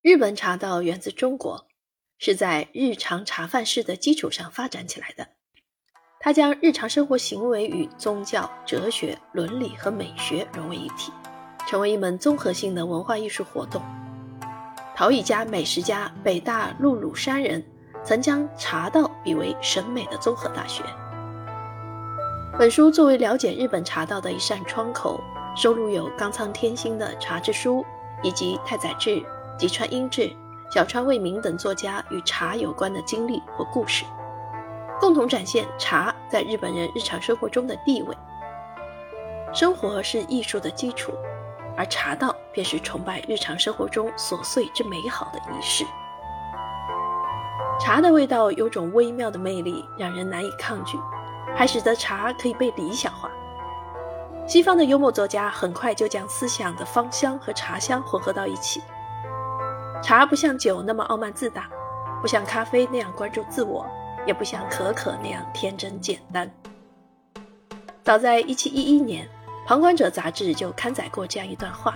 日本茶道源自中国，是在日常茶饭式的基础上发展起来的。它将日常生活行为与宗教、哲学、伦理和美学融为一体，成为一门综合性的文化艺术活动。陶艺家、美食家北大陆鲁山人曾将茶道比为审美的综合大学。本书作为了解日本茶道的一扇窗口，收录有冈仓天心的《茶之书》，以及太宰治。吉川英治、小川未明等作家与茶有关的经历或故事，共同展现茶在日本人日常生活中的地位。生活是艺术的基础，而茶道便是崇拜日常生活中琐碎之美好的仪式。茶的味道有种微妙的魅力，让人难以抗拒，还使得茶可以被理想化。西方的幽默作家很快就将思想的芳香和茶香混合到一起。茶不像酒那么傲慢自大，不像咖啡那样关注自我，也不像可可那样天真简单。早在1711年，《旁观者》杂志就刊载过这样一段话。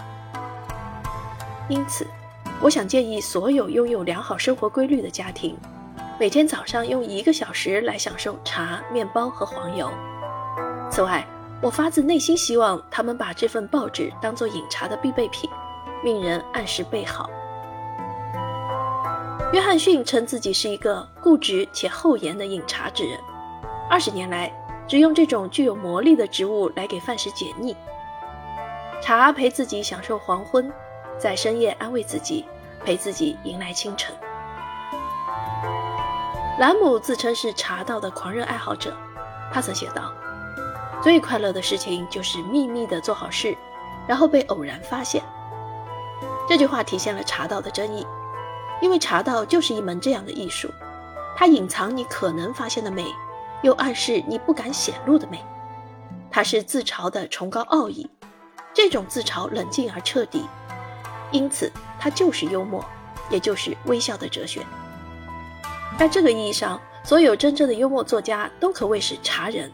因此，我想建议所有拥有良好生活规律的家庭，每天早上用一个小时来享受茶、面包和黄油。此外，我发自内心希望他们把这份报纸当作饮茶的必备品，命人按时备好。约翰逊称自己是一个固执且厚颜的饮茶之人。二十年来，只用这种具有魔力的植物来给饭食解腻。茶陪自己享受黄昏，在深夜安慰自己，陪自己迎来清晨。兰姆自称是茶道的狂热爱好者，他曾写道：“最快乐的事情就是秘密地做好事，然后被偶然发现。”这句话体现了茶道的真意。因为茶道就是一门这样的艺术，它隐藏你可能发现的美，又暗示你不敢显露的美。它是自嘲的崇高奥义，这种自嘲冷静而彻底，因此它就是幽默，也就是微笑的哲学。在这个意义上，所有真正的幽默作家都可谓是茶人，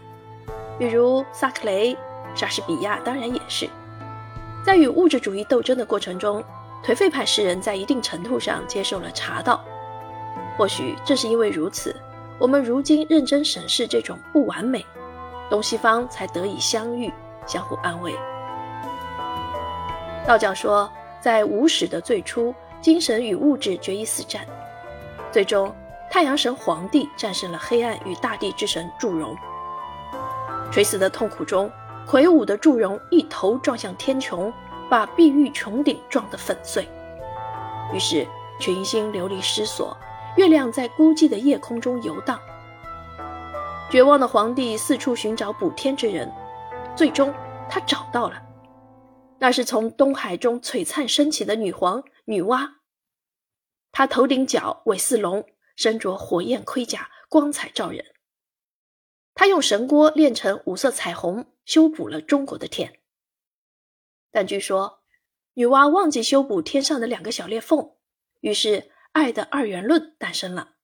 比如萨克雷、莎士比亚，当然也是。在与物质主义斗争的过程中。颓废派诗人在一定程度上接受了茶道，或许正是因为如此，我们如今认真审视这种不完美，东西方才得以相遇，相互安慰。道教说，在无始的最初，精神与物质决一死战，最终太阳神皇帝战胜了黑暗与大地之神祝融。垂死的痛苦中，魁梧的祝融一头撞向天穹。把碧玉穹顶撞得粉碎，于是群星流离失所，月亮在孤寂的夜空中游荡。绝望的皇帝四处寻找补天之人，最终他找到了，那是从东海中璀璨升起的女皇女娲。她头顶角尾似龙，身着火焰盔甲，光彩照人。她用神锅炼成五色彩虹，修补了中国的天。但据说，女娲忘记修补天上的两个小裂缝，于是爱的二元论诞生了。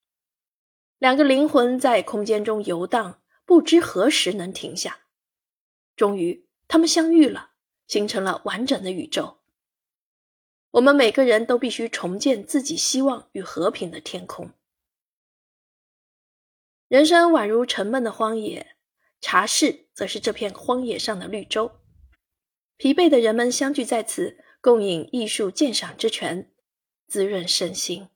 两个灵魂在空间中游荡，不知何时能停下。终于，他们相遇了，形成了完整的宇宙。我们每个人都必须重建自己希望与和平的天空。人生宛如沉闷的荒野，茶室则是这片荒野上的绿洲。疲惫的人们相聚在此，共饮艺术鉴赏之泉，滋润身心。